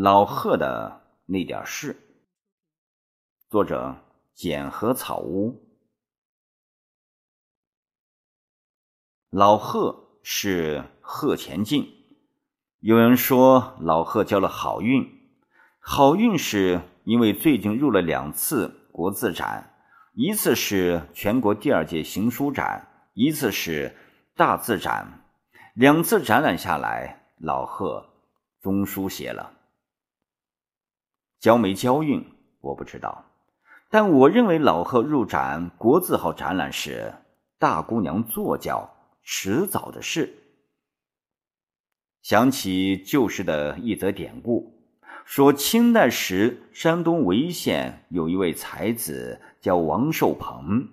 老贺的那点事。作者：简和草屋。老贺是贺前进。有人说老贺交了好运，好运是因为最近入了两次国字展，一次是全国第二届行书展，一次是大字展。两次展览下来，老贺中书写了。交没交运我不知道，但我认为老贺入展国字号展览是大姑娘坐轿。迟早的事。想起旧时的一则典故，说清代时山东潍县有一位才子叫王寿鹏，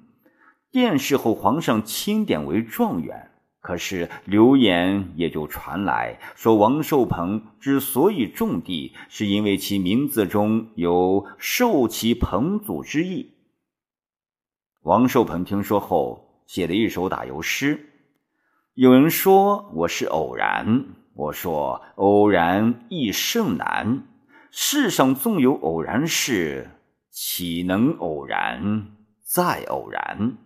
殿试后皇上钦点为状元。可是流言也就传来，说王寿鹏之所以种地，是因为其名字中有“寿其彭祖”之意。王寿鹏听说后，写了一首打油诗。有人说我是偶然，我说偶然亦甚难。世上纵有偶然事，岂能偶然再偶然？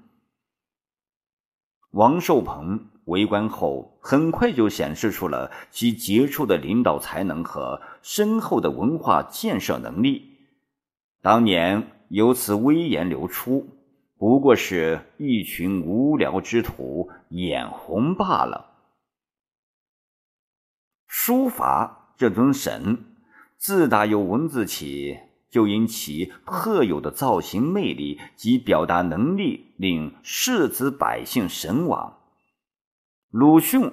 王寿鹏为官后，很快就显示出了其杰出的领导才能和深厚的文化建设能力。当年由此威严流出。不过是一群无聊之徒眼红罢了。书法这尊神，自打有文字起，就因其特有的造型魅力及表达能力，令世子百姓神往。鲁迅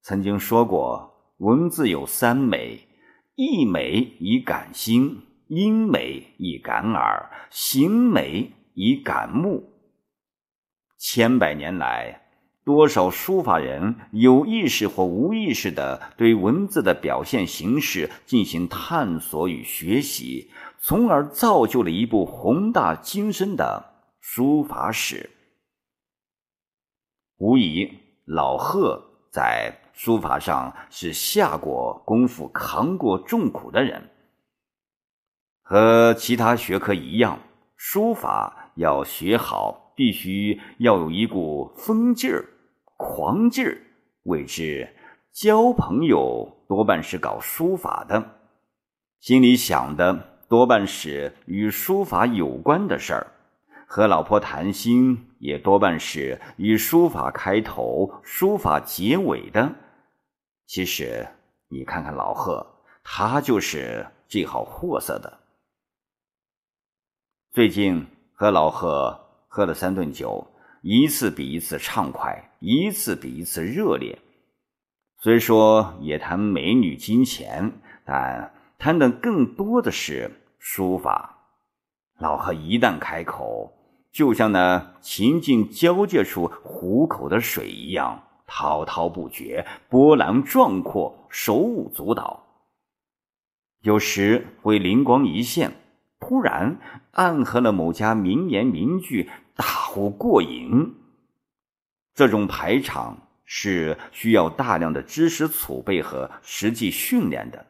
曾经说过：“文字有三美，意美以感心，音美以感耳，形美。”以感目。千百年来，多少书法人有意识或无意识的对文字的表现形式进行探索与学习，从而造就了一部宏大精深的书法史。无疑，老贺在书法上是下过功夫、扛过重苦的人。和其他学科一样，书法。要学好，必须要有一股疯劲儿、狂劲儿。为之交朋友，多半是搞书法的，心里想的多半是与书法有关的事儿；和老婆谈心，也多半是以书法开头、书法结尾的。其实，你看看老贺，他就是这号货色的。最近。和老贺喝了三顿酒，一次比一次畅快，一次比一次热烈。虽说也谈美女、金钱，但谈的更多的是书法。老贺一旦开口，就像那秦晋交界处湖口的水一样，滔滔不绝，波澜壮阔，手舞足蹈。有时会灵光一现。突然暗合了某家名言名句，大呼过瘾。这种排场是需要大量的知识储备和实际训练的，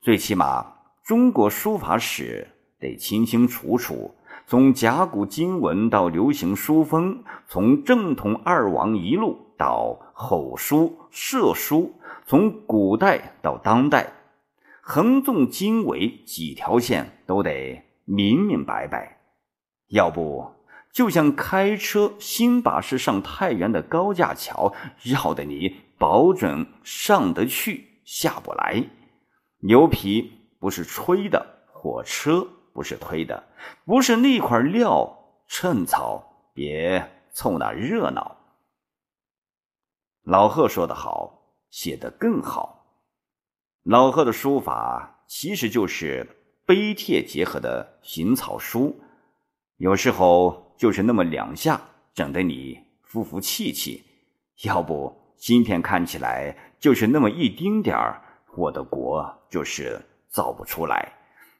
最起码中国书法史得清清楚楚，从甲骨金文到流行书风，从正统二王一路到后书、射书，从古代到当代。横纵经纬几条线都得明明白白，要不就像开车新把式上太原的高架桥，绕得你保准上得去下不来。牛皮不是吹的，火车不是推的，不是那块料趁早，别凑那热闹。老贺说的好，写得更好。老贺的书法其实就是碑帖结合的行草书，有时候就是那么两下，整得你服服气气；要不今天看起来就是那么一丁点儿，我的国就是造不出来。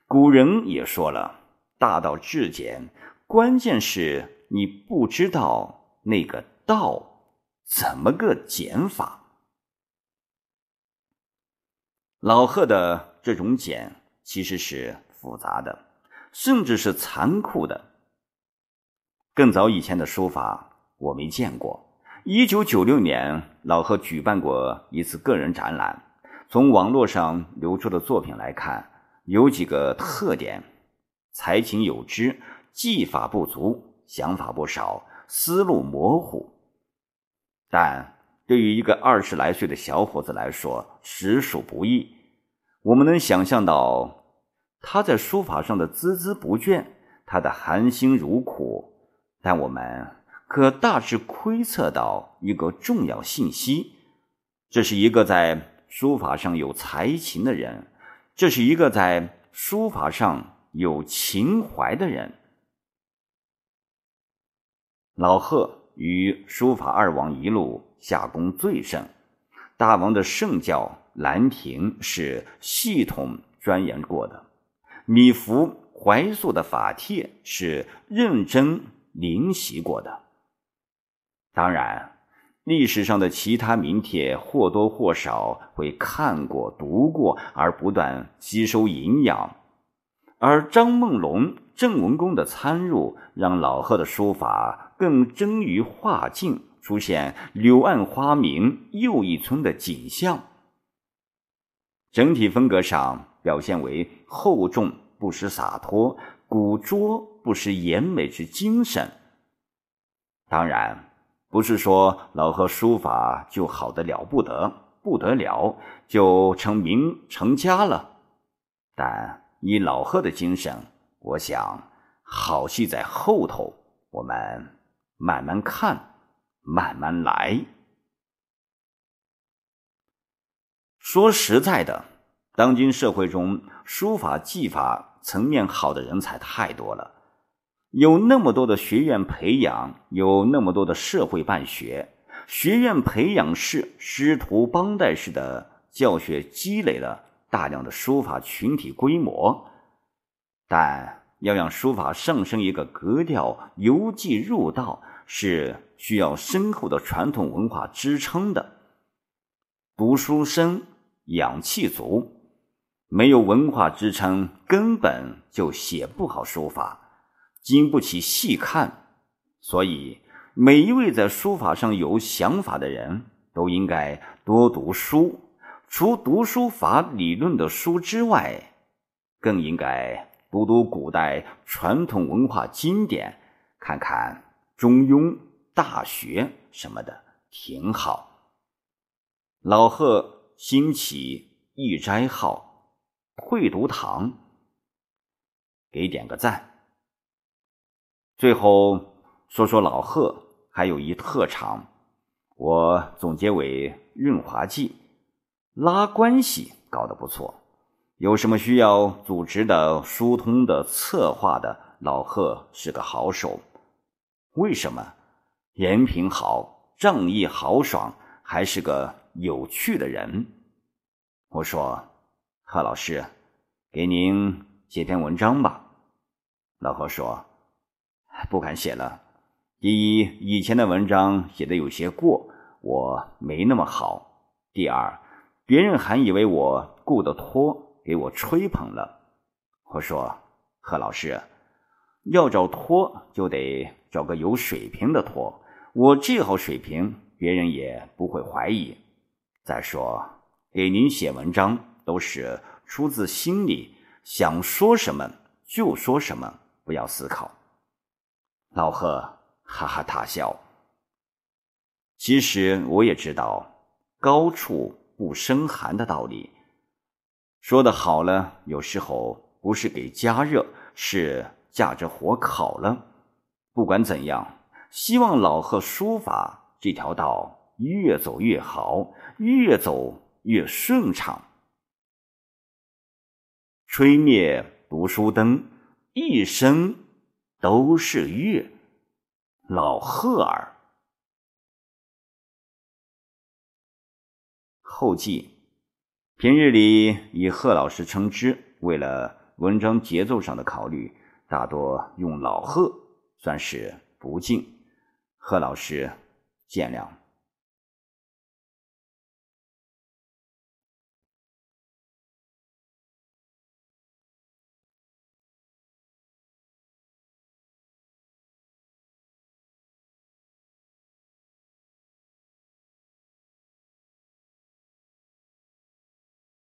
古人也说了，大道至简，关键是你不知道那个道怎么个减法。老贺的这种简其实是复杂的，甚至是残酷的。更早以前的书法我没见过。一九九六年，老贺举办过一次个人展览。从网络上流出的作品来看，有几个特点：才情有之，技法不足，想法不少，思路模糊。但对于一个二十来岁的小伙子来说，实属不易。我们能想象到他在书法上的孜孜不倦，他的含辛茹苦。但我们可大致窥测到一个重要信息：这是一个在书法上有才情的人，这是一个在书法上有情怀的人。老贺与书法二王一路下功最甚，大王的圣教《兰亭》是系统钻研过的，米芾、怀素的法帖是认真。临习过的，当然，历史上的其他名帖或多或少会看过、读过，而不断吸收营养。而张梦龙、郑文公的参入，让老贺的书法更臻于画境，出现柳暗花明又一村的景象。整体风格上表现为厚重不失洒脱，古拙。不失严美之精神。当然，不是说老贺书法就好的了不得，不得了就成名成家了。但以老贺的精神，我想好戏在后头，我们慢慢看，慢慢来。说实在的，当今社会中书法技法层面好的人才太多了。有那么多的学院培养，有那么多的社会办学，学院培养式、师徒帮带式的教学，积累了大量的书法群体规模。但要让书法上升一个格调，由技入道，是需要深厚的传统文化支撑的。读书深，养气足，没有文化支撑，根本就写不好书法。经不起细看，所以每一位在书法上有想法的人都应该多读书。除读书法理论的书之外，更应该读读古代传统文化经典，看看《中庸》《大学》什么的，挺好。老贺兴起一斋号，会读堂，给点个赞。最后说说老贺还有一特长，我总结为润滑剂，拉关系搞得不错。有什么需要组织的、疏通的、策划的，老贺是个好手。为什么？人品好，仗义豪爽，还是个有趣的人。我说：“贺老师，给您写篇文章吧。”老贺说。不敢写了。第一，以前的文章写的有些过，我没那么好。第二，别人还以为我顾得托，给我吹捧了。我说：“贺老师，要找托就得找个有水平的托。我这号水平，别人也不会怀疑。再说，给您写文章都是出自心里，想说什么就说什么，不要思考。”老贺哈哈大笑。其实我也知道“高处不胜寒”的道理，说的好了，有时候不是给加热，是架着火烤了。不管怎样，希望老贺书法这条道越走越好，越走越顺畅。吹灭读书灯，一生。都是月，老贺儿。后记：平日里以贺老师称之，为了文章节奏上的考虑，大多用老贺，算是不敬，贺老师见谅。